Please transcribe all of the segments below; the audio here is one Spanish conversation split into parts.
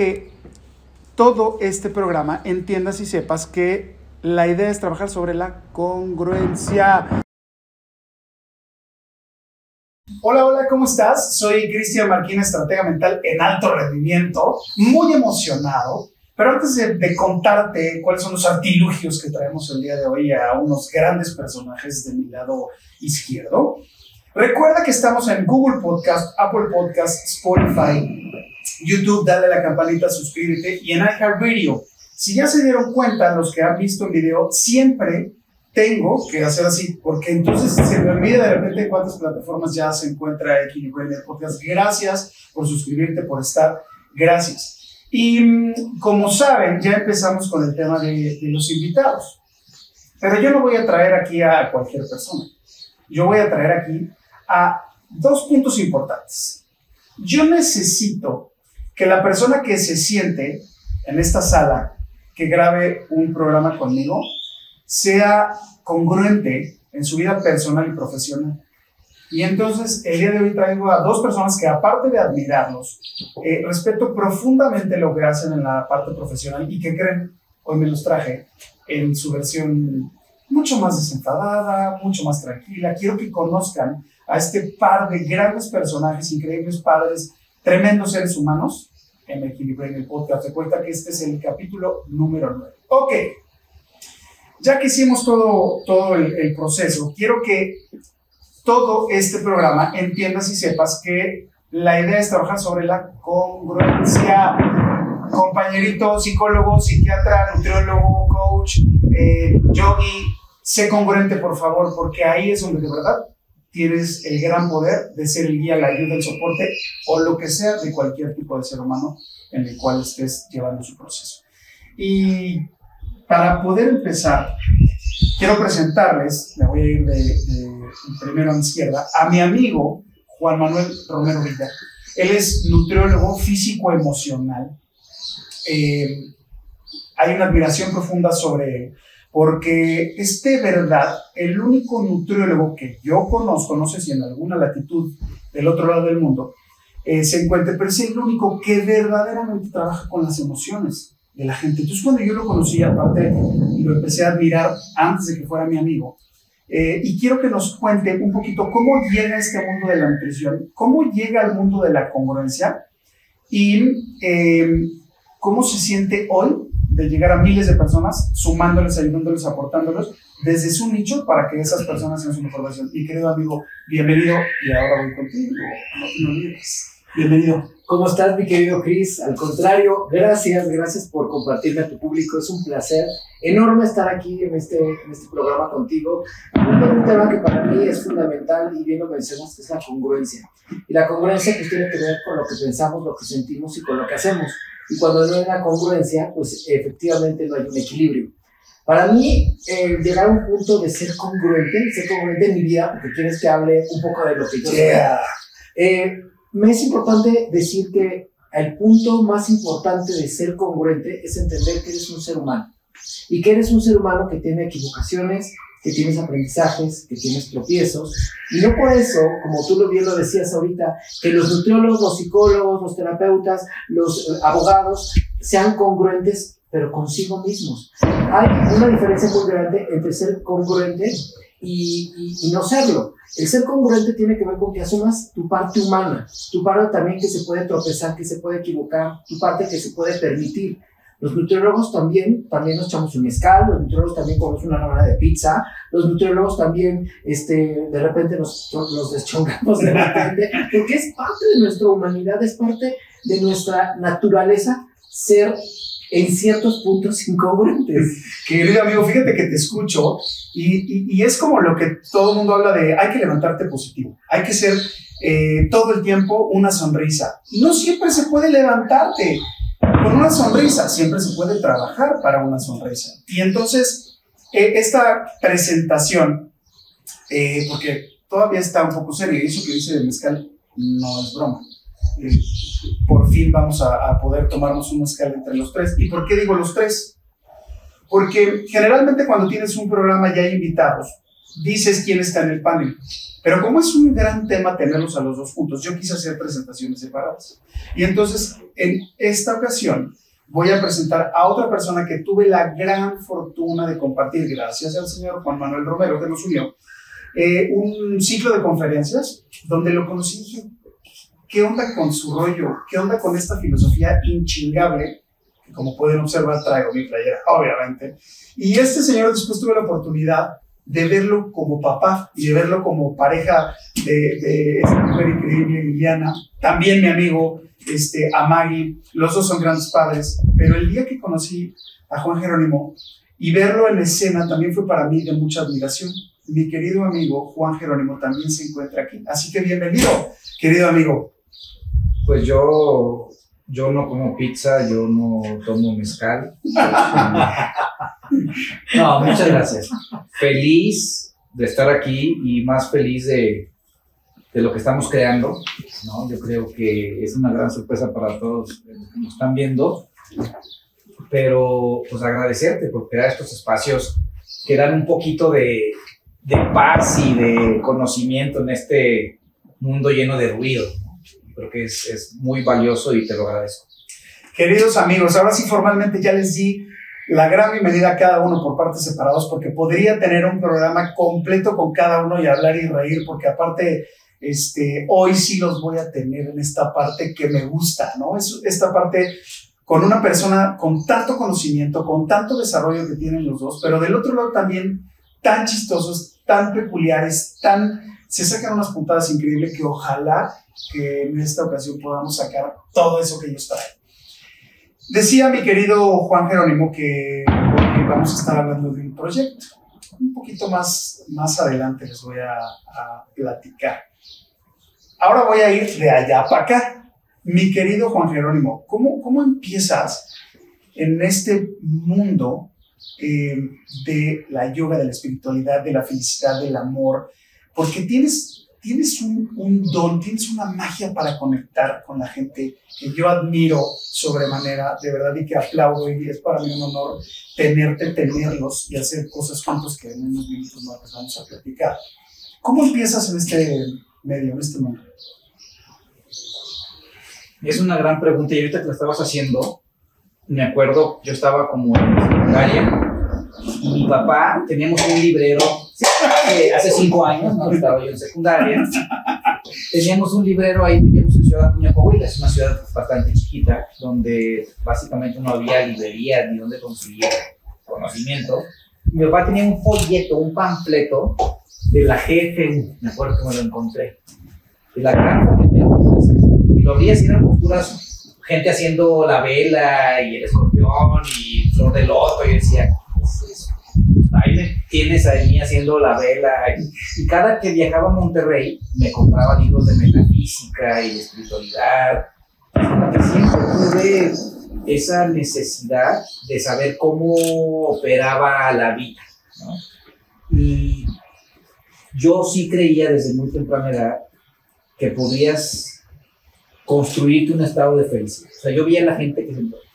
que todo este programa entiendas y sepas que la idea es trabajar sobre la congruencia. Hola, hola, ¿cómo estás? Soy Cristian Marquín, estratega mental en alto rendimiento, muy emocionado. Pero antes de, de, contarte cuáles son los artilugios que traemos el día de hoy a unos grandes personajes de mi lado izquierdo, recuerda que estamos en Google Podcast, Apple Podcast, Spotify, YouTube, dale a la campanita, suscríbete y en iHeartRadio. Si ya se dieron cuenta, los que han visto el video, siempre tengo que hacer así, porque entonces se me olvida de repente cuántas plataformas ya se encuentra Equilibrium Podcast. Gracias por suscribirte, por estar. Gracias. Y mm, como saben, ya empezamos con el tema de, de los invitados. Pero yo no voy a traer aquí a cualquier persona. Yo voy a traer aquí a dos puntos importantes. Yo necesito que la persona que se siente en esta sala, que grabe un programa conmigo, sea congruente en su vida personal y profesional. Y entonces el día de hoy traigo a dos personas que aparte de admirarlos, eh, respeto profundamente lo que hacen en la parte profesional y que creen, hoy me los traje en su versión mucho más desenfadada, mucho más tranquila. Quiero que conozcan a este par de grandes personajes, increíbles padres, tremendos seres humanos en Equilibrio en el podcast. Recuerda que este es el capítulo número 9. Ok, ya que hicimos todo, todo el, el proceso, quiero que todo este programa entiendas y sepas que la idea es trabajar sobre la congruencia. Compañerito, psicólogo, psiquiatra, nutriólogo, coach, eh, yogi, sé congruente, por favor, porque ahí es donde de verdad tienes el gran poder de ser el guía, la ayuda, el soporte o lo que sea de cualquier tipo de ser humano en el cual estés llevando su proceso. Y para poder empezar, quiero presentarles, me voy a ir de, primero a mi izquierda, a mi amigo Juan Manuel Romero Villa. Él es nutriólogo físico emocional. Eh, hay una admiración profunda sobre porque es de verdad el único nutriólogo que yo conozco, no sé si en alguna latitud del otro lado del mundo, eh, se encuentre, pero es el único que verdaderamente trabaja con las emociones de la gente. Entonces cuando yo lo conocí, aparte, lo empecé a admirar antes de que fuera mi amigo, eh, y quiero que nos cuente un poquito cómo llega este mundo de la nutrición, cómo llega al mundo de la congruencia y eh, cómo se siente hoy de llegar a miles de personas, sumándoles, ayudándoles, aportándoles desde su nicho para que esas personas sean su mejor versión. Mi querido amigo, bienvenido y ahora voy contigo. No te olvides. Bienvenido. ¿Cómo estás, mi querido Chris? Al contrario, gracias, gracias por compartirme a tu público. Es un placer enorme estar aquí en este, en este programa contigo. Un tema que para mí es fundamental y bien lo mencionas, que es la congruencia. Y la congruencia pues tiene que ver con lo que pensamos, lo que sentimos y con lo que hacemos. Y cuando no hay una congruencia, pues efectivamente no hay un equilibrio. Para mí, eh, llegar a un punto de ser congruente, ser congruente en mi vida, porque quieres que hable un poco de lo que yo yeah. eh, me es importante decir que el punto más importante de ser congruente es entender que eres un ser humano y que eres un ser humano que tiene equivocaciones, que tienes aprendizajes, que tienes tropiezos. Y no por eso, como tú bien lo decías ahorita, que los nutriólogos, los psicólogos, los terapeutas, los eh, abogados sean congruentes, pero consigo mismos. Hay una diferencia muy grande entre ser congruente y, y, y no serlo. El ser congruente tiene que ver con que asumas tu parte humana, tu parte también que se puede tropezar, que se puede equivocar, tu parte que se puede permitir. Los nutriólogos también, también nos echamos un mezcal, los nutriólogos también comemos una hora de pizza, los nutriólogos también, este, de repente nos, nos deschongamos de repente, porque es parte de nuestra humanidad, es parte de nuestra naturaleza ser en ciertos puntos incongruentes. Querido amigo, fíjate que te escucho y, y, y, es como lo que todo el mundo habla de hay que levantarte positivo, hay que ser eh, todo el tiempo una sonrisa. No siempre se puede levantarte una sonrisa, siempre se puede trabajar para una sonrisa. Y entonces, eh, esta presentación, eh, porque todavía está un poco serio, eso que dice de Mezcal no es broma. Eh, por fin vamos a, a, poder tomarnos un mezcal entre los tres. ¿Y por qué digo los tres? Porque generalmente cuando tienes un programa ya hay invitados, dices quién está en el panel. Pero como es un gran tema tenerlos a los dos juntos, yo quise hacer presentaciones separadas. Y entonces, en esta ocasión, voy a presentar a otra persona que tuve la gran fortuna de compartir, gracias al señor Juan Manuel Romero que nos unió, eh, un ciclo de conferencias donde lo conocí y dije, ¿qué onda con su rollo? ¿Qué onda con esta filosofía inchingable? Que como pueden observar traigo mi playera, obviamente. Y este señor después tuve la oportunidad de verlo como papá y de verlo como pareja de, esta mujer increíble, Liliana, también mi amigo, este, a los dos son grandes padres, pero el día que conocí a Juan Jerónimo y verlo en escena también fue para mí de mucha admiración. Mi querido amigo Juan Jerónimo también se encuentra aquí, así que bienvenido, querido amigo. Pues yo, yo no como pizza, yo no tomo mezcal. No, muchas gracias. Feliz de estar aquí y más feliz de, de lo que estamos creando. ¿no? Yo creo que es una gran sorpresa para todos los que nos están viendo. Pero pues agradecerte por crear estos espacios que dan un poquito de, de paz y de conocimiento en este mundo lleno de ruido. Creo que es, es muy valioso y te lo agradezco. Queridos amigos, ahora sí formalmente ya les di la gran bienvenida a cada uno por partes separados, porque podría tener un programa completo con cada uno y hablar y reír, porque aparte, este, hoy sí los voy a tener en esta parte que me gusta, ¿no? Es esta parte con una persona con tanto conocimiento, con tanto desarrollo que tienen los dos, pero del otro lado también tan chistosos, tan peculiares, tan se sacan unas puntadas increíbles que ojalá que en esta ocasión podamos sacar todo eso que ellos traen. Decía mi querido Juan Jerónimo que hoy vamos a estar hablando de un proyecto. Un poquito más, más adelante les voy a, a platicar. Ahora voy a ir de allá para acá. Mi querido Juan Jerónimo, ¿cómo, cómo empiezas en este mundo eh, de la yoga, de la espiritualidad, de la felicidad, del amor? Porque tienes tienes un, un, don, tienes una magia para conectar con la gente que yo admiro sobremanera, de verdad, y que aplaudo, y es para mí un honor tenerte, tenerlos y hacer cosas juntos que en unos minutos más vamos a platicar. ¿Cómo empiezas en este medio, en este mundo? Es una gran pregunta y ahorita que la estabas haciendo, me acuerdo, yo estaba como en secundaria y mi papá, teníamos un librero hace cinco años, ¿no? estaba yo en secundaria, teníamos un librero ahí, vivíamos en Ciudad Acuña, Coahuila, es una ciudad bastante chiquita, donde básicamente no había librería ni donde conseguir conocimiento. Mi papá tenía un folleto, un panfleto de la GFU, me acuerdo que me lo encontré, de la gran y lo vi y eran posturas, gente haciendo la vela y el escorpión y flor de loto, y decía, ahí me tienes a mí haciendo la vela. Y cada que viajaba a Monterrey, me compraba libros de metafísica y de espiritualidad. Siempre tuve esa necesidad de saber cómo operaba la vida. Y yo sí creía desde muy temprana edad que podías construirte un estado de felicidad. O sea, yo veía a la gente que,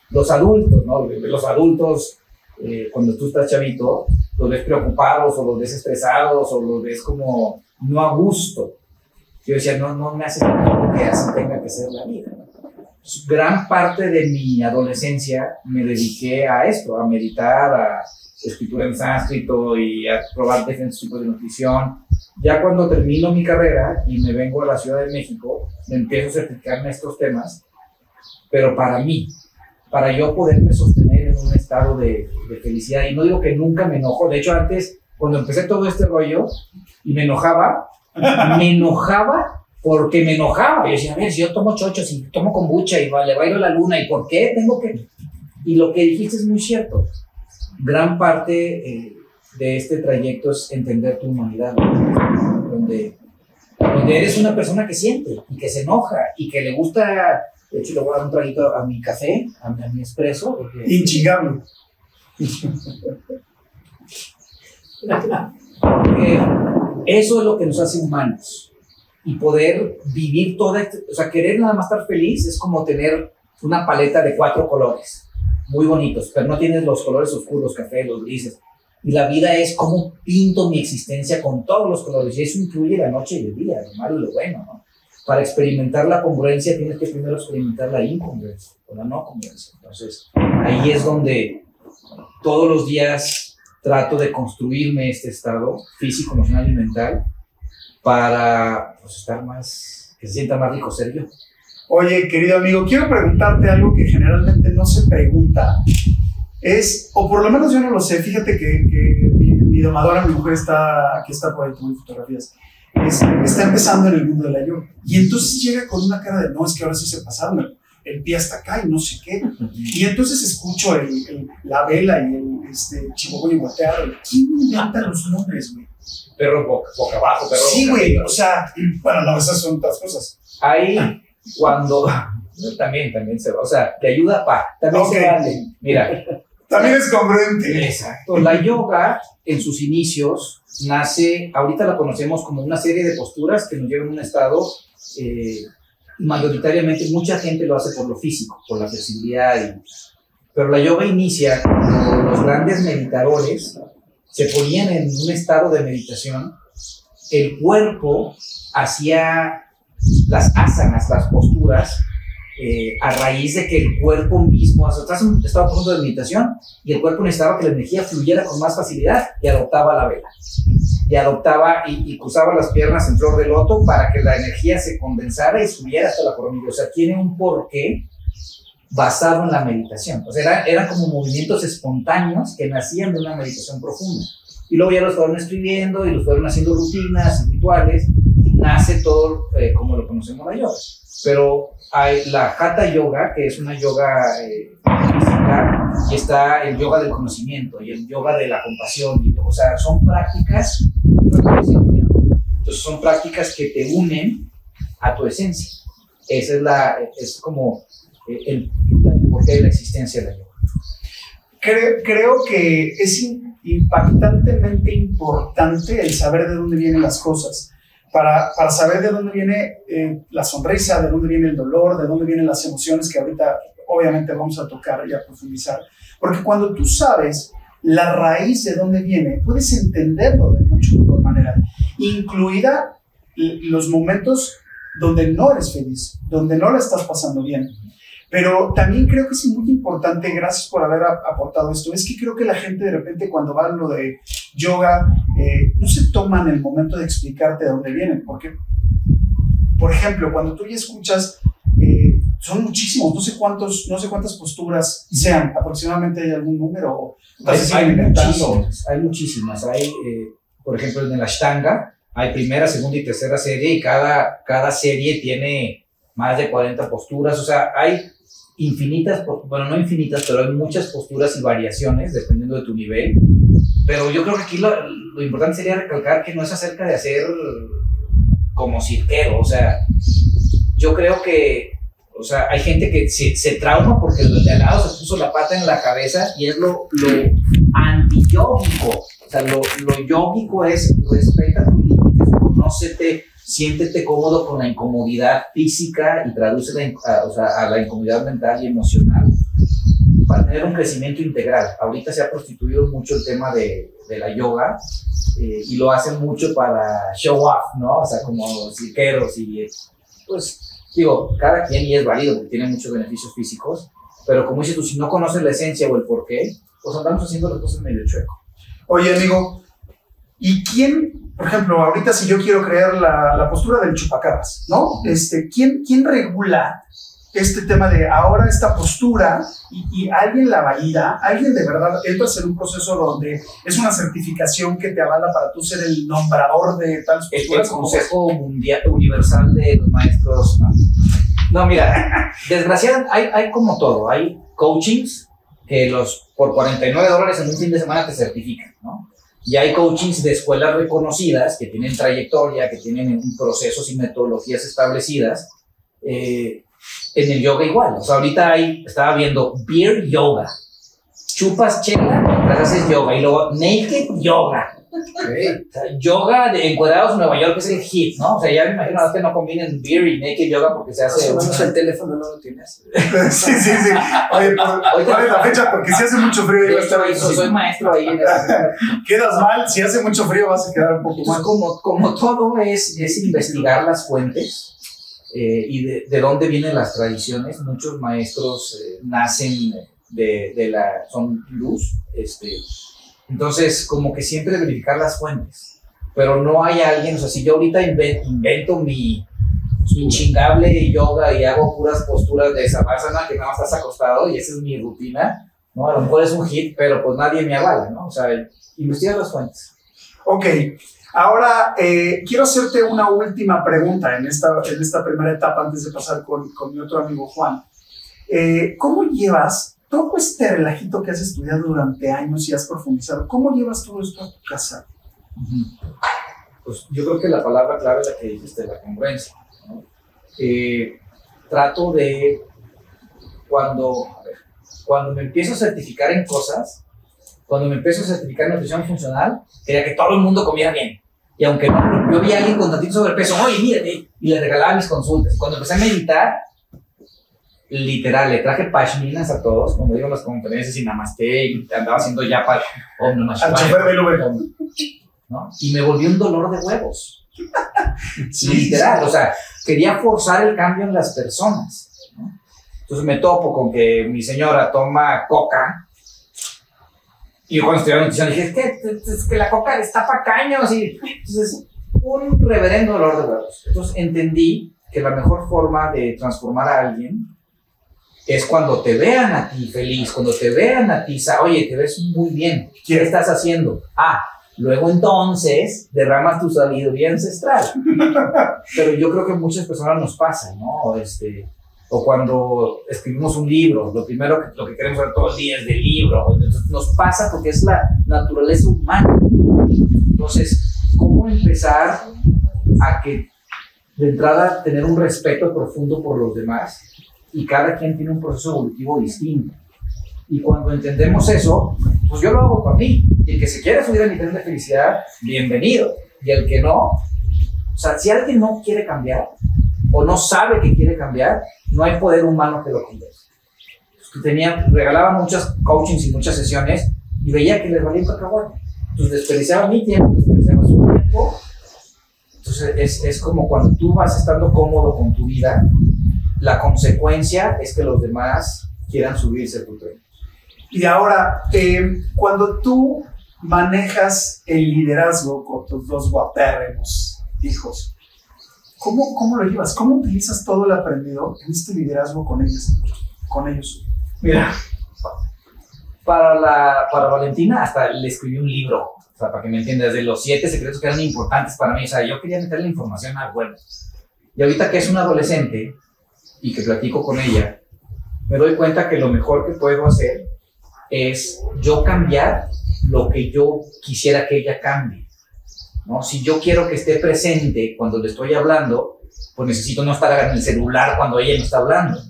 los adultos, ¿no? Los adultos, eh, cuando tú estás chavito, los ves preocupados o los ves estresados o los ves como no a gusto. Yo decía, no, no me hace sentido que así tenga que ser la vida. Gran parte de mi adolescencia me dediqué a esto, a meditar, a escritura en sánscrito y a probar diferentes tipos de nutrición. Ya cuando termino mi carrera y me vengo a la Ciudad de México, me empiezo a certificarme estos temas, pero para mí, para yo poderme sostener en un estado de, de, felicidad. Y no digo que nunca me enojo, de hecho antes, cuando empecé todo este rollo y me enojaba, me enojaba porque me enojaba. Yo decía, a ver, si yo tomo chochos y tomo kombucha y le bailo la luna, ¿y por qué tengo que...? Y lo que dijiste es muy cierto. Gran parte eh, de este trayecto es entender tu humanidad, donde, donde eres una persona que siente y que se enoja y que le gusta de hecho, le voy a dar un traguito a mi café, a, mi espresso. Porque... Inchingable. eso es lo que nos hace humanos. Y poder vivir toda, este, o sea, querer nada más estar feliz es como tener una paleta de cuatro colores, muy bonitos, pero no tienes los colores oscuros, café, los grises. Y la vida es cómo pinto mi existencia con todos los colores. Y eso incluye la noche y el día, lo malo y lo bueno, ¿no? Para experimentar la congruencia tienes que primero experimentar la incongruencia o la no congruencia. Entonces, ahí es donde todos los días trato de construirme este estado físico, emocional y mental para pues, estar más, que se sienta más rico ser yo. Oye, querido amigo, quiero preguntarte algo que generalmente no se pregunta. Es, o por lo menos yo no lo sé, fíjate que, que mi, mi, domadora, mi mujer está, aquí está por ahí tomando fotografías, es, está empezando en el mundo de la yoga. Y entonces llega con una cara de, no, es que ahora sí se pasaron, el, el pie hasta acá y no sé qué. Y entonces escucho el, el, la vela y el este, chihuahua y volteado. ¿Quién inventa los nombres, güey? Perro boca, boca abajo, perro Sí, güey, o sea, bueno, no, esas son otras cosas. Ahí, cuando. También, también se va. O sea, te ayuda pa. También se vale. Mira, También es congruente. Exacto. La yoga, en sus inicios, nace, ahorita la conocemos como una serie de posturas que nos llevan a un estado, eh, mayoritariamente mucha gente lo hace por lo físico, por la flexibilidad. y- pero la yoga inicia cuando los grandes meditadores se ponían en un estado de meditación, el cuerpo hacía las asanas, las posturas, eh, a raíz de que el cuerpo mismo, estás en un estado profundo de meditación, y el cuerpo necesitaba que la energía fluyera con más facilidad y adoptaba la vela. Y adoptaba y, y cruzaba las piernas en flor de loto para que la energía se condensara y subiera hasta la coronilla. O sea, tiene un porqué basado en la meditación. O sea, era- eran como movimientos espontáneos que nacían de una meditación profunda. Y luego ya los fueron escribiendo y los fueron haciendo rutinas rituales y nace todo eh, como lo conocemos la yoga. Pero hay la Hatha Yoga, que es una yoga eh, física, y está el yoga del conocimiento y el yoga de la compasión. o sea, son prácticas, entonces son prácticas que te unen a tu esencia. Esa es la, es como eh, el, el porqué de la existencia de la yoga. Creo, creo que es impactantemente importante el saber de dónde vienen las cosas. Para, para saber de dónde viene eh, la sonrisa, de dónde viene el dolor, de dónde vienen las emociones que ahorita obviamente vamos a tocar y a profundizar. Porque cuando tú sabes la raíz de dónde viene, puedes entenderlo de mucho mejor manera, incluida los momentos donde no eres feliz, donde no la estás pasando bien. Pero también creo que es muy importante, gracias por haber ap- aportado esto, es que creo que la gente de repente cuando va a lo de yoga, eh, no se toman el momento de explicarte de dónde vienen, porque, por ejemplo, cuando tú ya escuchas, eh, son muchísimos, no sé cuántos, no sé cuántas posturas sean, aproximadamente hay algún número, Hay, hay muchísimas, hay muchísimas. Hay, eh, por ejemplo, en el Ashtanga, hay primera, segunda y tercera serie y cada, cada serie tiene más de 40 posturas. O sea, hay infinitas, bueno, no infinitas, pero hay muchas posturas y variaciones dependiendo de tu nivel. Pero yo creo que aquí lo, lo importante sería recalcar que no es acerca de hacer como cirquero. O sea, yo creo que o sea, hay gente que se, se trauma porque el de al lado se puso la pata en la cabeza y es lo, lo antiyógico. O sea, lo, lo yógico es respeta tus límites, conócete, siéntete cómodo con la incomodidad física y traduce la a, o sea, a la incomodidad mental y emocional para tener un crecimiento integral. Ahorita se ha prostituido mucho el tema de, de la yoga eh, y lo hacen mucho para show off, ¿no? O sea, como cirqueros y pues digo, cada quien y es válido porque tiene muchos beneficios físicos, pero como dices tú, si no conoces la esencia o el porqué, pues andamos haciendo las cosas medio chueco. Oye, amigo, ¿y quién, por ejemplo, ahorita si yo quiero crear la, la postura del chupacabras, ¿no? Este, ¿quién, ¿Quién regula este tema de ahora esta postura y, y alguien la valida? ¿Alguien de verdad entras en un proceso donde es una certificación que te avala para tú ser el nombrador de tales El, el posturas? ¿Cómo? Consejo Mundial Universal de los Maestros. No, No, mira, desgraciadamente hay, hay como todo, hay coachings que los por 49 dólares en un fin de semana te certifican, ¿no? Y hay coachings de escuelas reconocidas que tienen trayectoria, que tienen procesos y metodologías establecidas. Eh, en el yoga igual. O sea, ahorita hay, estaba viendo Beer Yoga. chupas chela mientras haces yoga y luego naked yoga. Ok. O sea, yoga de encuadrados en Nueva York es el hit, ¿no? O sea, ya me imagino que no combinen beer y naked yoga porque se hace. Más o menos el teléfono no lo tienes. Sí, sí, sí. Oye, ¿por- ¿cuál es la fecha? Porque si hace mucho frío, a estar ahí. soy, soy maestro ahí en Quedas mal, si hace mucho frío vas a quedar un poco Entonces, mal. como, como todo es, es investigar las fuentes eh, y de, de dónde vienen las tradiciones, muchos maestros eh, nacen de, de la, son luz, este, entonces como que siempre verificar las fuentes, pero no hay alguien, o sea, si yo ahorita inve- invento mi, mi chingable yoga y hago puras posturas de savasana que nada más estás acostado y esa es mi rutina, ¿no? A lo mejor es un hit, pero pues nadie me avala, ¿no? O sea, investigar las fuentes. Ok, ahora eh, quiero hacerte una última pregunta en esta, en esta primera etapa antes de pasar con, con mi otro amigo Juan. Eh, ¿Cómo llevas todo este relajito que has estudiado durante años y has profundizado? ¿Cómo llevas todo esto a tu casa? Ujú. Pues yo creo que la palabra clave es la que dijiste, la congruencia. ¿no? Eh, trato de, cuando, a ver, cuando me empiezo a certificar en cosas, cuando me empiezo a certificar en nutrición funcional, quería que todo el mundo comiera bien. Y aunque no, yo vi a alguien con tantito sobrepeso, oye, mírate, y le regalaba mis consultas. Cuando empecé a meditar, literal, le traje pashminas a todos, como digo en las conferencias y namaste, y andaba haciendo yapa, Om Namah Al Shivaya. chofer del Uber. ¿no? Y me volvió un dolor de huevos. Sí, Literal, o sea, quería forzar el cambio en las personas. ¿no? Entonces me topo con que mi señora toma coca. Y yo cuando estudiaba nutrición dije, es que, es que la coca destapa caños. Y, entonces, un reverendo dolor de huevos. Entonces entendí que la mejor forma de transformar a alguien es cuando te vean a ti feliz, cuando te vean a ti, oye, te ves muy bien, ¿qué estás haciendo? Ah, luego entonces derramas tu sabiduría ancestral. Pero yo creo que muchas personas nos pasa, ¿no? Este, o cuando escribimos un libro, lo primero que, lo que queremos ver todo el día es del libro. Entonces, nos pasa porque es la naturaleza humana. Entonces, ¿cómo empezar a que de entrada tener un respeto profundo por los demás y cada quien tiene un proceso evolutivo distinto? Y cuando entendemos eso, pues yo lo hago por mí. Y el que se quiera subir a mi tren de felicidad, bienvenido. Y el que no, o sea, si alguien no quiere cambiar o no sabe que quiere cambiar, no hay poder humano que lo convenza. Pues, Tenía, regalaba muchas coachings y muchas sesiones y veía que les valía un cacahuate. Entonces desperdiciaba mi tiempo, desperdiciaba su tiempo. Entonces es, es como cuando tú vas estando cómodo con tu vida, la consecuencia es que los demás quieran subirse a tu tren. Y ahora, eh, cuando tú manejas el liderazgo con tus dos guapérrimos hijos, ¿cómo, ¿cómo lo llevas? ¿Cómo utilizas todo el aprendido en este liderazgo con ellos? Con ellos? Mira, para, la, para Valentina hasta le escribí un libro, o sea, para que me entiendas, de los siete secretos que eran importantes para mí. O sea, yo quería meterle información al huevo. Y ahorita que es una adolescente y que platico con ella, me doy cuenta que lo mejor que puedo hacer es yo cambiar lo que yo quisiera que ella cambie. ¿no? Si yo quiero que esté presente cuando le estoy hablando, pues necesito no estar en el celular cuando ella me está hablando.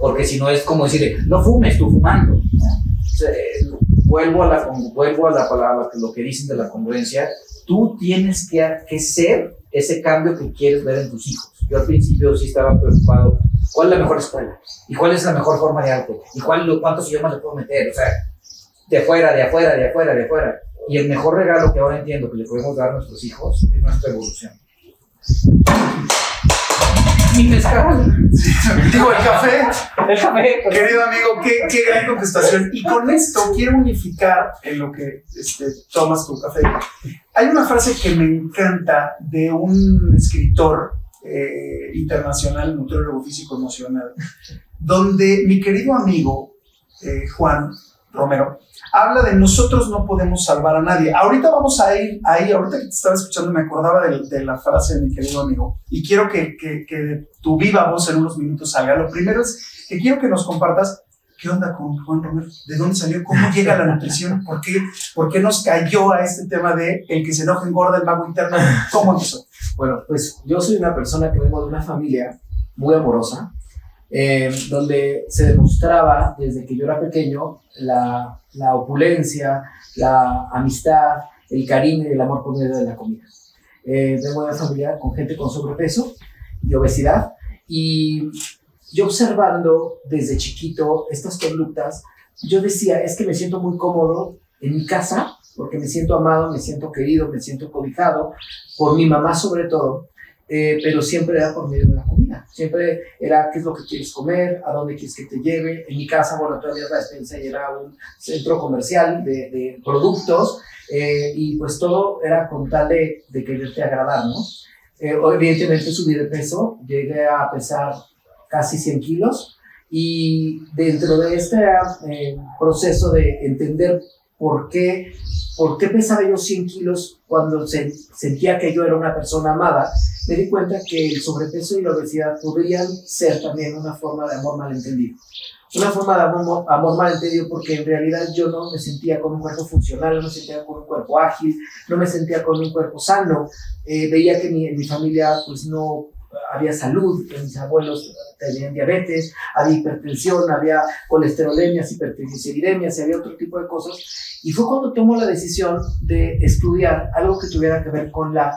Porque si no es como decirle, no fumes, tú fumando. ¿no? Vuelvo, a la, vuelvo a la palabra, lo que dicen de la congruencia. Tú tienes que, que ser ese cambio que quieres ver en tus hijos. Yo al principio sí estaba preocupado. ¿Cuál es la mejor escuela? ¿Y cuál es la mejor forma de arte? ¿Y cuál, cuántos idiomas le puedo meter? O sea, de afuera, de afuera, de afuera, de afuera. Y el mejor regalo que ahora entiendo que le podemos dar a nuestros hijos es nuestra evolución. Mi mezcal. Digo, el café, El café. querido amigo, qué, qué gran contestación. Y con esto quiero unificar en lo que este, tomas tu café. Hay una frase que me encanta de un escritor eh, internacional, nutriólogo físico emocional, donde mi querido amigo eh, Juan Romero habla de nosotros no podemos salvar a nadie. Ahorita vamos a ir ahí, ahorita que te estaba escuchando me acordaba de, de la frase de mi querido amigo y quiero que, que, que tu viva voz en unos minutos salga. Lo primero es que quiero que nos compartas qué onda con Juan Romero, de dónde salió, cómo llega la nutrición, por qué, por qué nos cayó a este tema de el que se enoja engorda el mago interno, cómo empezó. Bueno, pues yo soy una persona que vengo de una familia muy amorosa, eh, donde se demostraba desde que yo era pequeño la, la opulencia, la amistad, el cariño y el amor por medio de la comida. Eh, vengo de una familia con gente con sobrepeso y obesidad y yo observando desde chiquito estas conductas, yo decía, es que me siento muy cómodo en mi casa porque me siento amado, me siento querido, me siento cobijado por mi mamá sobre todo, eh, pero siempre era por medio de la comida. Siempre era qué es lo que quieres comer, a dónde quieres que te lleve. En mi casa, bueno, todavía la despensa y era un centro comercial de, de productos eh, y pues todo era con tal de, de quererte agradar, ¿no? Eh, evidentemente subí de peso, llegué a pesar casi 100 kilos y dentro de este eh, proceso de entender por qué, por qué pesaba yo 100 kilos cuando se, sentía que yo era una persona amada, me di cuenta que el sobrepeso y la obesidad podrían ser también una forma de amor malentendido. Una forma de amor, amor malentendido porque en realidad yo no me sentía con un cuerpo funcional, no me sentía con un cuerpo ágil, no me sentía con un cuerpo sano. Eh, veía que mi, mi familia pues no había salud, mis abuelos tenían diabetes, había hipertensión, había colesterolemias, hipertrigliceridemias había otro tipo de cosas. Y fue cuando tomó la decisión de estudiar algo que tuviera que ver con la,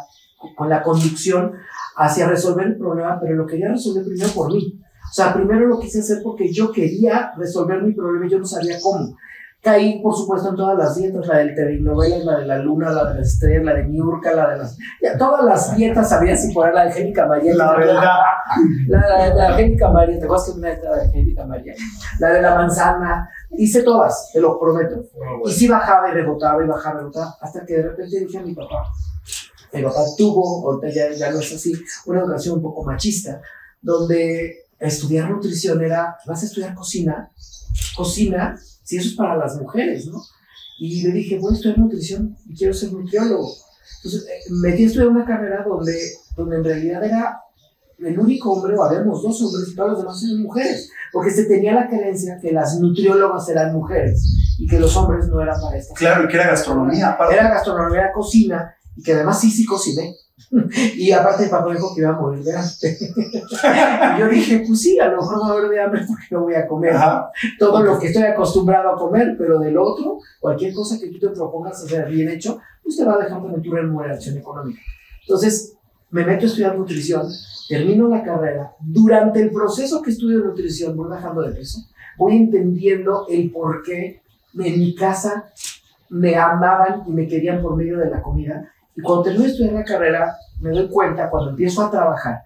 con la conducción hacia resolver el problema, pero lo quería resolver primero por mí o sea, primero lo quise hacer porque yo quería resolver mi problema y yo no sabía cómo. Caí, por supuesto, en todas las dietas, la del telenovelas, la de la luna, la de la estrella, la de Niurka, la de las... Ya, todas las dietas sabía sin poner la de Angélica María. La verdad. La, la, de Angélica María, te vas a una la de Angélica María. La de la manzana, hice todas, te lo prometo. Y sí bajaba y rebotaba y bajaba y rebotaba, hasta que de repente dije a mi papá, mi papá tuvo, ahorita ya, ya no es así, una educación un poco machista, donde estudiar nutrición era, vas a estudiar cocina, cocina, si eso es para las mujeres, ¿no? Y le dije, voy a estudiar nutrición y quiero ser nutriólogo. Entonces, eh, metí a estudiar una carrera donde, donde en realidad era el único hombre, o habíamos dos hombres y todos los demás eran mujeres, porque se tenía la creencia que las nutriólogas eran mujeres y que los hombres no eran para esto. Claro, y que era gastronomía. Aparte. Era gastronomía, cocina, y que además sí, sí cociné. y aparte el papá dijo que iba a morir de hambre. yo dije, pues sí, a lo mejor me voy a morir de hambre porque no voy a comer todo lo que estoy acostumbrado a comer, pero del otro, cualquier cosa que tú te propongas hacer bien hecho, pues te va a dejar en tu remuneración económica. Entonces, me meto a estudiar nutrición, termino la carrera, durante el proceso que estudio nutrición voy bajando de peso, voy entendiendo el por qué en mi casa me amaban y me querían por medio de la comida y cuando termino de estudiar la carrera, me doy cuenta, cuando empiezo a trabajar,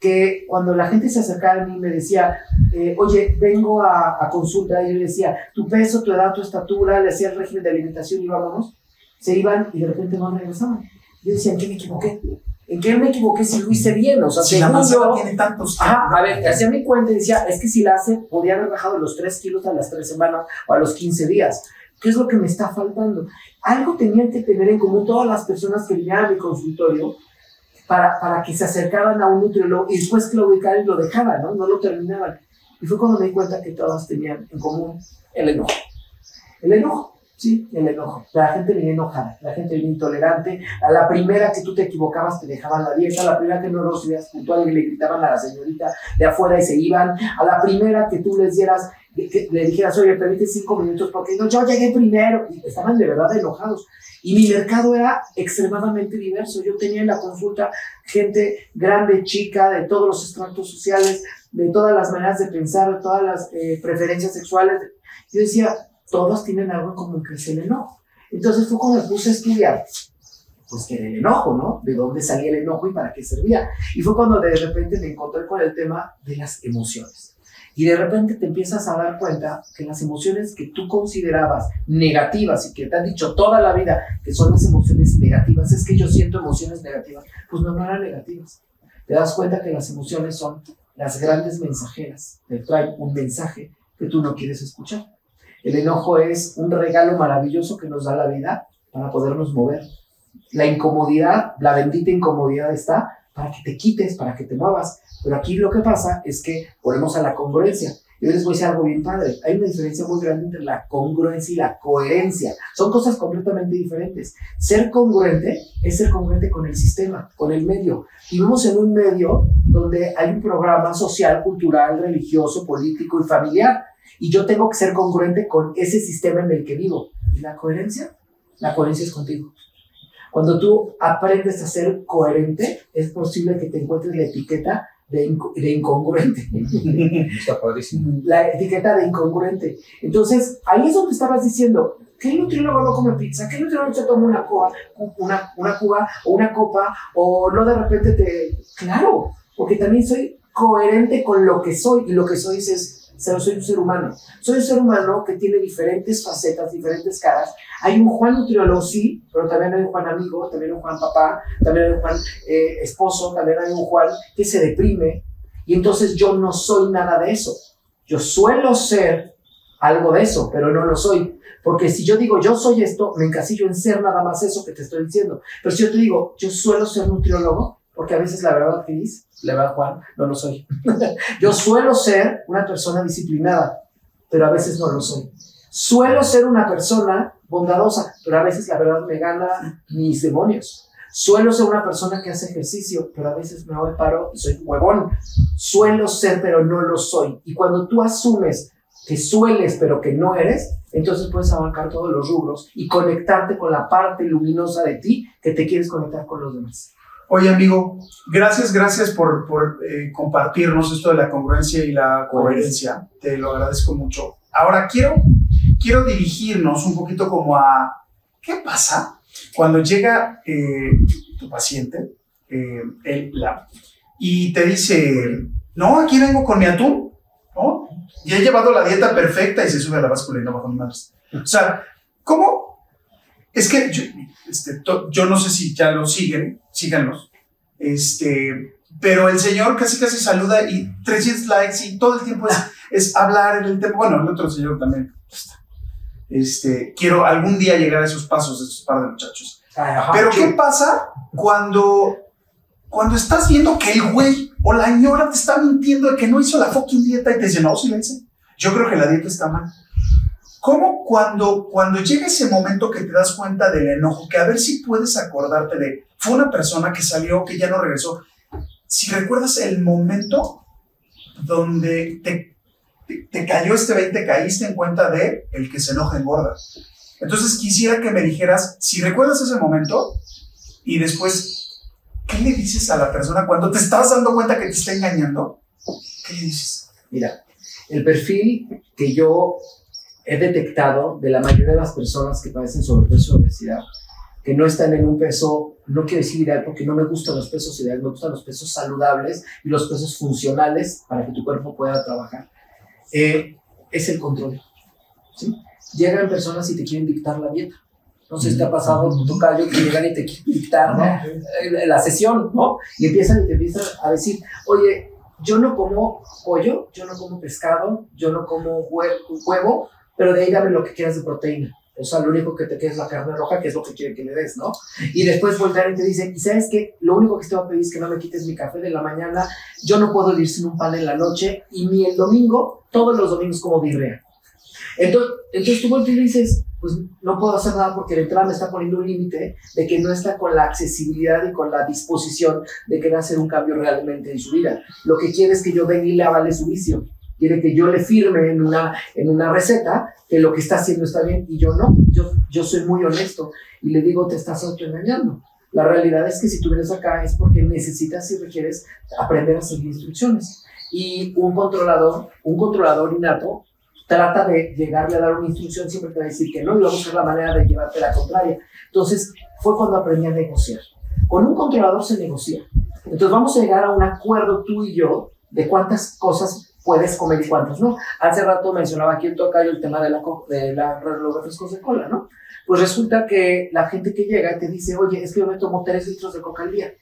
que cuando la gente se acercaba a mí y me decía, eh, oye, vengo a, a, consulta, y yo le decía, tu peso, tu edad, tu estatura, le hacía el régimen de alimentación y vámonos, se iban y de repente no regresaban. Yo decía, ¿en qué me equivoqué? ¿En qué me equivoqué si lo hice bien? O sea, si la manzana tiene tantos. Ajá, a ver, hacía mi cuenta y decía, es que si la hace, podría haber bajado los 3 kilos a las 3 semanas o a los 15 días. ¿Qué es lo que me está faltando? Algo tenían que tener en común todas las personas que vinieron a mi consultorio para, para que se acercaran a un nutriólogo y después que lo ubicaran y lo dejaran, ¿no? No lo terminaban. Y fue cuando me di cuenta que todas tenían en común el enojo. El enojo. Sí, el enojo. La gente venía enojada, la gente venía intolerante. A la primera que tú te equivocabas te dejaban la dieta, a la primera que no lo subías puntual y le gritaban a la señorita de afuera y se iban. A la primera que tú les dieras, que le dijeras, oye, permite cinco minutos porque no, yo llegué primero. Y estaban de verdad enojados. Y mi mercado era extremadamente diverso. Yo tenía en la consulta gente grande, chica, de todos los estratos sociales, de todas las maneras de pensar, de todas las eh, preferencias sexuales. Yo decía, todos tienen algo en común que es el enojo. Entonces fue cuando me puse a estudiar, pues que era el enojo, ¿no? De dónde salía el enojo y para qué servía. Y fue cuando de repente me encontré con el tema de las emociones. Y de repente te empiezas a dar cuenta que las emociones que tú considerabas negativas y que te han dicho toda la vida que son las emociones negativas, es que yo siento emociones negativas, pues no, no eran negativas. Te das cuenta que las emociones son las grandes mensajeras, te traen un mensaje que tú no quieres escuchar. El enojo es un regalo maravilloso que nos da la vida para podernos mover. La incomodidad, la bendita incomodidad está para que te quites, para que te muevas. Pero aquí lo que pasa es que volvemos a la congruencia. Yo les voy a decir algo bien padre. Hay una diferencia muy grande entre la congruencia y la coherencia. Son cosas completamente diferentes. Ser congruente es ser congruente con el sistema, con el medio. Vivimos en un medio donde hay un programa social, cultural, religioso, político y familiar. Y yo tengo que ser congruente con ese sistema en el que vivo. ¿Y la coherencia? La coherencia es contigo. Cuando tú aprendes a ser coherente, es posible que te encuentres la etiqueta de, de incongruente. Está padrísimo. La etiqueta de incongruente. Entonces, ahí es donde estabas diciendo, ¿qué nutriólogo no come pizza? ¿Qué nutriólogo se toma una, coa, una, una cuba o una copa? O no de repente te... Claro, porque también soy coherente con lo que soy y lo que soy es soy un ser humano. Soy un ser humano que tiene diferentes facetas, diferentes caras. Hay un Juan nutriólogo, sí, pero también hay un Juan amigo, también hay un Juan papá, también hay un Juan eh, esposo, también hay un Juan que se deprime. Y entonces yo no soy nada de eso. Yo suelo ser algo de eso, pero no lo soy. Porque si yo digo yo soy esto, me encasillo en ser nada más eso que te estoy diciendo. Pero si yo te digo yo suelo ser nutriólogo, porque a veces la verdad, Cris, la verdad, Juan, no lo soy. Yo suelo ser una persona disciplinada, pero a veces no lo soy. Suelo ser una persona bondadosa, pero a veces la verdad me gana mis demonios. Suelo ser una persona que hace ejercicio, pero a veces me voy paro y soy huevón. Suelo ser, pero no lo soy. Y cuando tú asumes que sueles, pero que no eres, entonces puedes abarcar todos los rubros y conectarte con la parte luminosa de ti que te quieres conectar con los demás. Oye, amigo, gracias, gracias por, por eh, compartirnos esto de la congruencia y la coherencia. Te lo agradezco mucho. Ahora quiero, quiero dirigirnos un poquito como a qué pasa cuando llega eh, tu paciente, eh, el, la, y te dice, no, aquí vengo con mi atún, ¿no? Y he llevado la dieta perfecta y se sube a la báscula y no bajo más. O sea, ¿cómo? Es que yo, este, yo no sé si ya lo siguen, síganlos. Este, pero el señor casi casi saluda y 300 likes y todo el tiempo es, es hablar en el tema. Bueno, el otro señor también. Este, quiero algún día llegar a esos pasos de esos par de muchachos. pero ¿qué pasa cuando, cuando estás viendo que el güey o la señora te está mintiendo de que no hizo la fucking dieta y te dice, no, sí la hice? Yo creo que la dieta está mal. ¿Cómo cuando, cuando llega ese momento que te das cuenta del enojo, que a ver si puedes acordarte de, fue una persona que salió, que ya no regresó, si recuerdas el momento donde te, te, cayó este 20, caíste en cuenta de el que se enoja engorda. Entonces quisiera que me dijeras, si recuerdas ese momento y después, ¿qué le dices a la persona cuando te estás dando cuenta que te está engañando? ¿Qué le dices? Mira, el perfil que yo he detectado de la mayoría de las personas que padecen sobrepeso y obesidad, que no están en un peso, no quiero decir ideal porque no me gustan los pesos ideales, me gustan los pesos saludables y los pesos funcionales para que tu cuerpo pueda trabajar. Eh, es el control. ¿sí? Llegan personas y te quieren dictar la dieta. No sé si te ha pasado tu callo que llegan y te quieren dictar eh, la sesión, ¿no? Y empiezan, y te empiezan a decir, oye, yo no como pollo, yo no como pescado, yo no como huevo, pero de ahí dame lo que quieras de proteína. O sea, lo único que te queda es la carne roja, que es lo que quiere que le des, ¿no? Y después volver y te dice, y sabes qué, lo único que te voy a pedir es que no me quites mi café de la mañana, yo no puedo ir sin un pan en la noche, y ni el domingo, todos los domingos como birrea. Entonces, entonces tú volteas y dices, pues no puedo hacer nada porque de entrada me está poniendo un límite de que no está con la accesibilidad y con la disposición de querer hacer un cambio realmente en su vida. Lo que quiere es que yo venga y le avale su vicio quiere que yo le firme en una, en una receta que lo que está haciendo está bien y yo no. Yo, yo soy muy honesto y le digo, te estás autoengañando. La realidad es que si tú vienes acá es porque necesitas y requieres aprender a seguir instrucciones. Y un controlador, un controlador innato, trata de llegarle a dar una instrucción, siempre te va a decir que no y va a buscar la manera de llevarte la contraria. Entonces, fue cuando aprendí a negociar. Con un controlador se negocia. Entonces, vamos a llegar a un acuerdo tú y yo de cuántas cosas puedes comer y cuántos no. Hace rato mencionaba aquí el tocayo el tema de, la, de la, los refrescos de cola, ¿no? Pues resulta que la gente que llega te dice, oye, es que yo me tomo 3 litros de coca al día.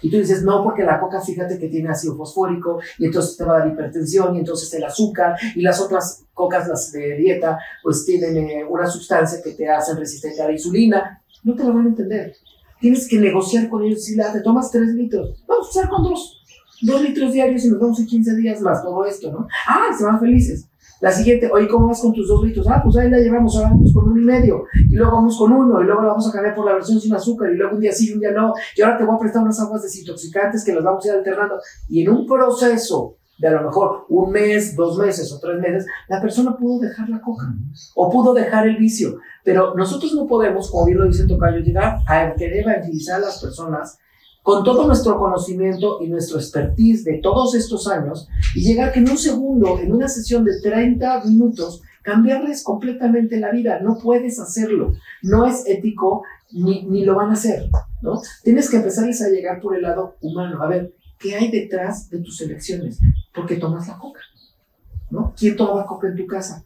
Y tú dices, no, porque la coca, fíjate que tiene ácido fosfórico y entonces te va a dar hipertensión y entonces el azúcar y las otras cocas, las de dieta, pues tienen eh, una sustancia que te hacen resistente a la insulina. No te lo van a entender. Tienes que negociar con ellos. Si la, te tomas 3 litros, vamos a usar con dos dos litros diarios y nos vamos en 15 días más, todo esto, ¿no? Ah, se van felices. La siguiente, oye, ¿cómo vas con tus dos litros? Ah, pues ahí la llevamos, ahora vamos con uno y medio, y luego vamos con uno, y luego la vamos a cambiar por la versión sin azúcar, y luego un día sí un día no, y ahora te voy a prestar unas aguas desintoxicantes que las vamos a ir alternando. Y en un proceso de a lo mejor un mes, dos meses o tres meses, la persona pudo dejar la coca o pudo dejar el vicio. Pero nosotros no podemos, como bien lo dice Tocayo, llegar a querer evangelizar a las personas con todo nuestro conocimiento y nuestro expertise de todos estos años y llegar que en un segundo, en una sesión de 30 minutos, cambiarles completamente la vida. No puedes hacerlo. No es ético ni, ni lo van a hacer, ¿no? Tienes que empezarles a llegar por el lado humano. A ver, ¿qué hay detrás de tus elecciones? Porque tomas la coca, ¿no? ¿Quién toma coca en tu casa?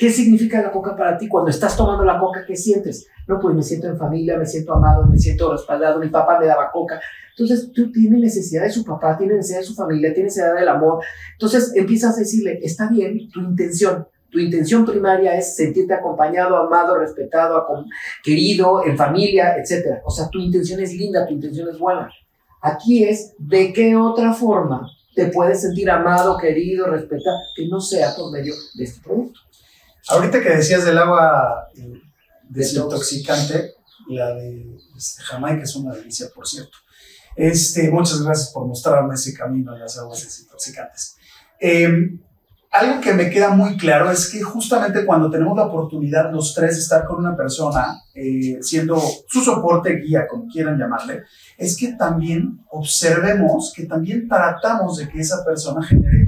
¿Qué significa la coca para ti? Cuando estás tomando la coca, ¿qué sientes? No, pues me siento en familia, me siento amado, me siento respaldado, mi papá me daba coca. Entonces, tú tienes necesidad de su papá, tienes necesidad de su familia, tienes necesidad del amor. Entonces, empiezas a decirle, está bien tu intención. Tu intención primaria es sentirte acompañado, amado, respetado, querido, en familia, etc. O sea, tu intención es linda, tu intención es buena. Aquí es de qué otra forma te puedes sentir amado, querido, respetado, que no sea por medio de este producto. Ahorita que decías del agua eh, desintoxicante, la de este, Jamaica es una delicia, por cierto. Este, muchas gracias por mostrarme ese camino de las aguas desintoxicantes. Em, algo que me queda muy claro es que justamente cuando tenemos la oportunidad los tres de estar con una persona, eh, siendo su soporte guía, como quieran llamarle, es que también observemos que también tratamos de que esa persona genere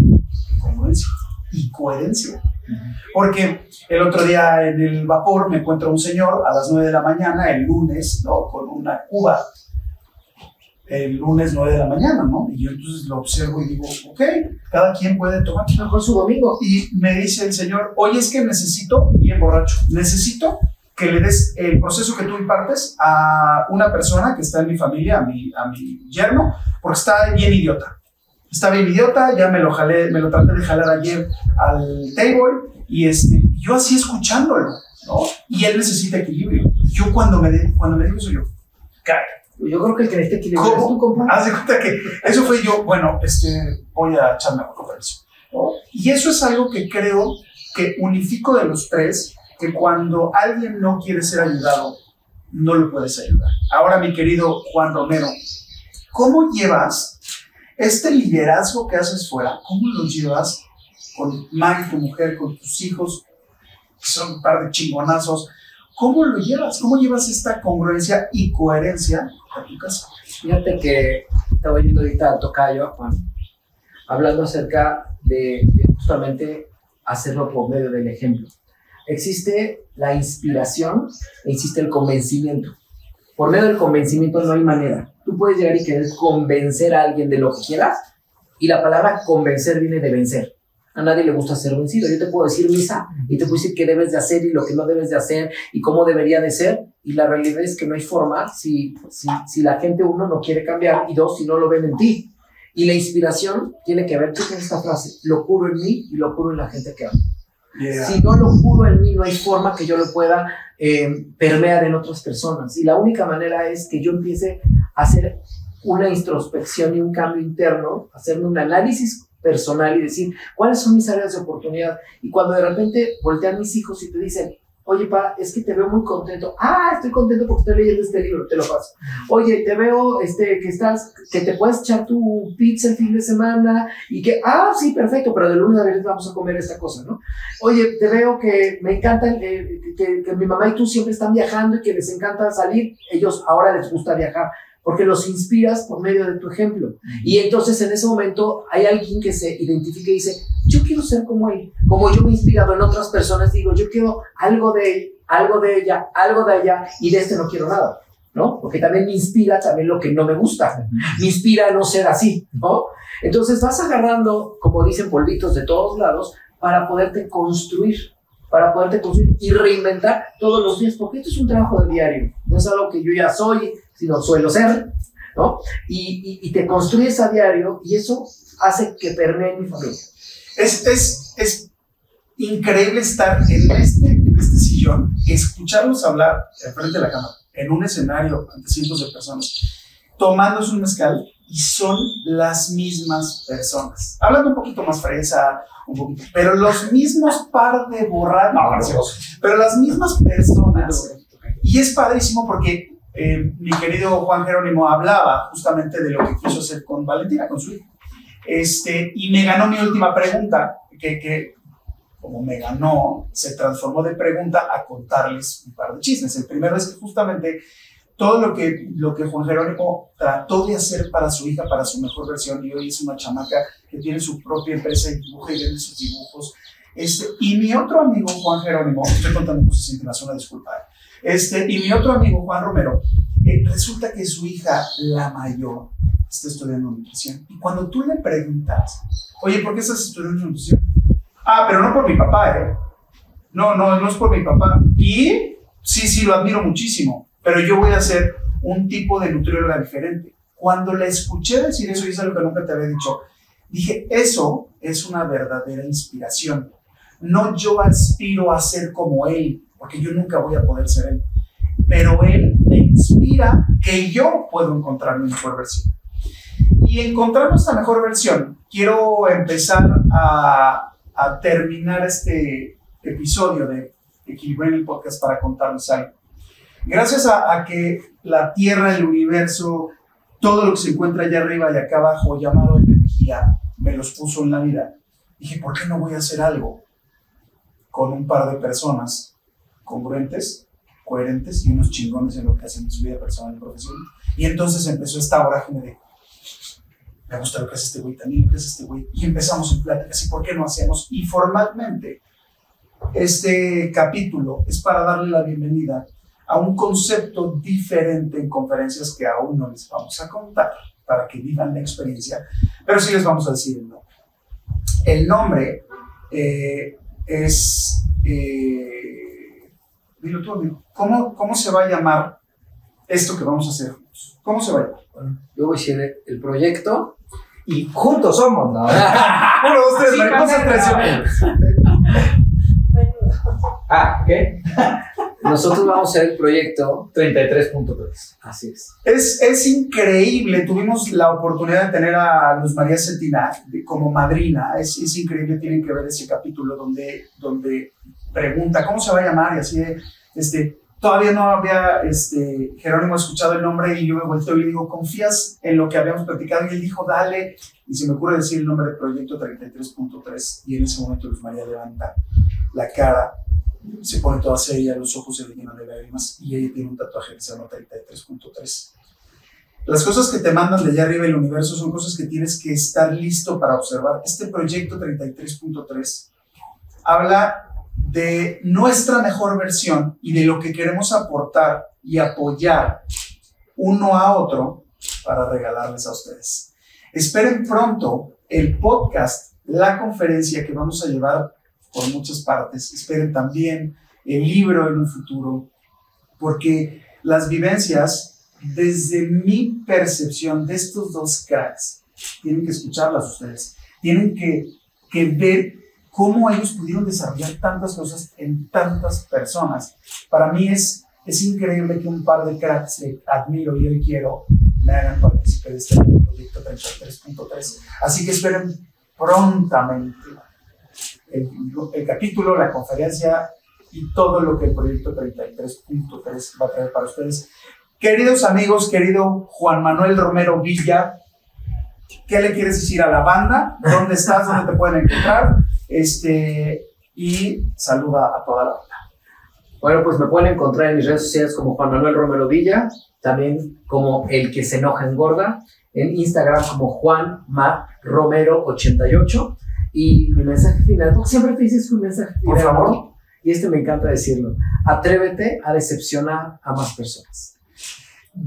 congruencia y coherencia. Porque el otro día en el vapor me encuentro un señor a las 9 de la mañana, el lunes, ¿no? Con una cuba, el lunes 9 de la mañana, ¿no? Y yo entonces lo observo y digo, ok, cada quien puede tomar mejor su domingo. Y me dice el señor, oye, es que necesito, bien borracho, necesito que le des el proceso que tú impartes a una persona que está en mi familia, a mi, a mi yerno, porque está bien idiota está bien idiota, ya me lo jalé, me lo traté de jalar ayer al table y este, yo así escuchándolo, ¿no? Y él necesita equilibrio. Yo cuando me, cuando me digo eso, yo, cae. Yo creo que el que necesita equilibrio es tu compa. Haz de cuenta que eso fue yo, bueno, este, voy a echarme a con eso. Y eso es algo que creo que unifico de los tres, que cuando alguien no quiere ser ayudado, no lo puedes ayudar. Ahora, mi querido Juan Romero, ¿cómo llevas este liderazgo que haces fuera, ¿cómo lo llevas con Maggie, tu mujer, con tus hijos, que son un par de chingonazos? ¿Cómo lo llevas? ¿Cómo llevas esta congruencia y coherencia a tu casa? Fíjate que estaba yendo ahorita a Tocayo, Juan, hablando acerca de, de justamente hacerlo por medio del ejemplo. Existe la inspiración e existe el convencimiento. Por medio del convencimiento no hay manera. Tú puedes llegar y querer convencer a alguien de lo que quieras y la palabra convencer viene de vencer. A nadie le gusta ser vencido. Yo te puedo decir misa y te puedo decir qué debes de hacer y lo que no debes de hacer y cómo debería de ser. Y la realidad es que no hay forma si, si, si la gente, uno, no quiere cambiar y dos, si no lo ven en ti. Y la inspiración tiene que ver, con esta frase, lo curo en mí y lo curo en la gente que amo. Si no lo curo en mí, no hay forma que yo lo pueda eh, permear en otras personas. Y la única manera es que yo empiece a hacer una introspección y un cambio interno, hacerme un análisis personal y decir cuáles son mis áreas de oportunidad. Y cuando de repente voltean mis hijos y te dicen, Oye, pa, es que te veo muy contento. Ah, estoy contento porque estoy leyendo este libro, te lo paso. Oye, te veo este, que estás, que te puedes echar tu pizza el fin de semana y que, ah, sí, perfecto, pero de lunes a viernes vamos a comer esta cosa, ¿no? Oye, te veo que me encanta, eh, que, que mi mamá y tú siempre están viajando y que les encanta salir. Ellos ahora les gusta viajar porque los inspiras por medio de tu ejemplo. Y entonces en ese momento hay alguien que se identifica y dice, yo quiero ser como él, como yo me he inspirado en otras personas, digo, yo quiero algo de él, algo de ella, algo de allá, y de este no quiero nada, ¿no? Porque también me inspira también lo que no me gusta, me inspira a no ser así, ¿no? Entonces vas agarrando, como dicen, polvitos de todos lados para poderte construir, para poderte construir y reinventar todos los días, porque esto es un trabajo de diario, no es algo que yo ya soy, sino suelo ser, ¿no? Y, y, te construyes a diario y eso hace que permee mi familia. Es, es, es increíble estar en este, en este sillón, escucharlos hablar frente de la cámara, en un escenario ante cientos de personas, tomándose un mezcal y son las mismas personas. Hablando un poquito más fresa, un poquito, pero los mismos par de borrados, no, pero las mismas personas. Y es padrísimo porque eh, mi querido Juan Jerónimo hablaba justamente de lo que quiso hacer con Valentina, con su hijo. Este, y me ganó mi última pregunta, que, que como me ganó, se transformó de pregunta a contarles un par de chismes. El primero es que justamente todo lo que, lo que Juan Jerónimo trató de hacer para su hija, para su mejor versión, y hoy es una chamaca que tiene su propia empresa y dibuja y vende sus dibujos. Este, y mi otro amigo Juan Jerónimo, estoy contando cosas íntimas, una disculpa, este, y mi otro amigo Juan Romero, eh, resulta que su hija, la mayor, está estudiando nutrición. Y cuando tú le preguntas, oye, ¿por qué estás estudiando nutrición? Ah, pero no por mi papá, ¿eh? No, no, no es por mi papá. Y sí, sí, lo admiro muchísimo pero yo voy a ser un tipo de nutrióloga diferente. Cuando la escuché decir eso, y es algo que nunca te había dicho, dije, eso es una verdadera inspiración. No yo aspiro a ser como él, porque yo nunca voy a poder ser él, pero él me inspira que yo puedo encontrar mi mejor versión. Y encontrando esta mejor versión, quiero empezar a, a terminar este episodio de Equilibrio el Podcast para contarles algo. Gracias a, que la Tierra, el universo, todo lo que se encuentra allá arriba y acá abajo, llamado energía, me los puso en la vida. Dije, ¿por qué no voy a hacer algo con un par de personas congruentes, coherentes y unos chingones en lo que hacen en su vida personal y profesional? Y entonces empezó esta vorágine de, me gusta lo que hace este güey, también lo que hace este güey. Y empezamos en pláticas, ¿y por qué no hacemos? Y formalmente, este capítulo es para darle la bienvenida a un concepto diferente en conferencias que aún no les vamos a contar para que vivan la experiencia, pero sí les vamos a decir el nombre. El nombre eh, es, eh, dilo tú amigo, ¿Cómo, ¿cómo se va a llamar esto que vamos a hacer juntos? ¿Cómo se va a llamar? Bueno, yo voy a decir el proyecto y juntos somos, ¿no? Uno, dos, tres, sí, Ah, ¿qué? Nosotros vamos a hacer el proyecto 33.3. Así es. es. Es increíble. Tuvimos la oportunidad de tener a Luz María Cetina como madrina. Es, es increíble. Tienen que ver ese capítulo donde, donde pregunta cómo se va a llamar y así este, todavía no había este, Jerónimo escuchado el nombre y yo me volteo y le digo, ¿confías en lo que habíamos platicado? Y él dijo, dale. Y se me ocurre decir el nombre del proyecto 33.3 y en ese momento Luz María levanta la cara se pone toda seria, los ojos se le llenan de lágrimas y ella tiene un tatuaje que se llama 33.3. Las cosas que te mandan de allá arriba del universo son cosas que tienes que estar listo para observar. Este proyecto 33.3 habla de nuestra mejor versión y de lo que queremos aportar y apoyar uno a otro para regalarles a ustedes. Esperen pronto el podcast, la conferencia que vamos a llevar por muchas partes. Esperen también el libro en un futuro, porque las vivencias, desde mi percepción de estos dos cracks, tienen que escucharlas ustedes, tienen que, que ver cómo ellos pudieron desarrollar tantas cosas en tantas personas. Para mí es, es increíble que un par de cracks que admiro y hoy quiero me hagan participar de este proyecto 33.3. Así que esperen prontamente el, capítulo, la conferencia y todo lo que el proyecto 33.3 va a traer para ustedes. Queridos amigos, querido Juan Manuel Romero Villa, ¿qué le quieres decir a la banda? ¿Dónde estás? ¿Dónde te pueden encontrar? Este, y saluda a toda la banda. Bueno, pues me pueden encontrar en mis redes sociales como Juan Manuel Romero Villa, también como El que se enoja engorda, en Instagram como Juan Mar Romero 88 y mi mensaje final, porque siempre te dices un mensaje final. Por favor. Y este me encanta decirlo. Atrévete a decepcionar a más personas.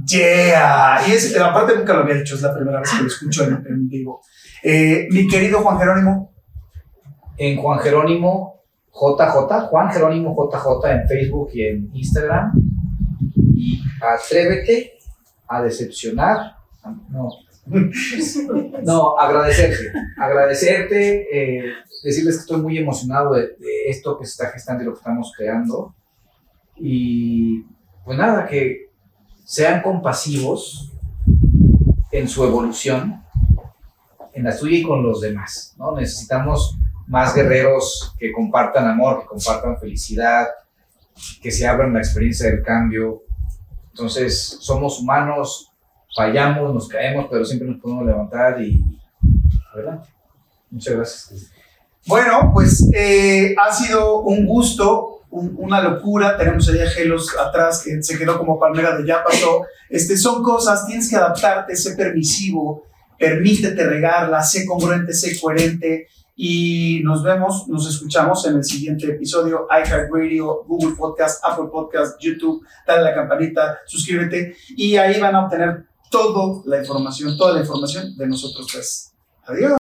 Yeah. Y es, aparte nunca lo había dicho, es la primera vez que lo escucho en, vivo. Eh, mi querido Juan Jerónimo. En Juan Jerónimo JJ, Juan Jerónimo JJ en Facebook y en Instagram. Y atrévete a decepcionar. No, no, agradecerte, agradecerte, eh, decirles que estoy muy emocionado de, esto que está gestando y lo que estamos creando. Y pues nada, que sean compasivos en su evolución, en la suya y con los demás, ¿no? Necesitamos más guerreros que compartan amor, que compartan felicidad, que se abran la experiencia del cambio. Entonces, somos humanos, fallamos, nos caemos, pero siempre nos podemos levantar y adelante. Muchas gracias. Bueno, pues eh, ha sido un gusto, un- una locura. Tenemos ahí a Gelos atrás que se quedó como palmera de ya pasó. Este, son cosas, tienes que adaptarte, sé permisivo, permítete regarla, sé congruente, sé coherente. Y nos vemos, nos escuchamos en el siguiente episodio. iHeartRadio, Google Podcast, Apple Podcast, YouTube. Dale la campanita, suscríbete. Y ahí van a obtener toda la información, toda la información de nosotros tres. Adiós.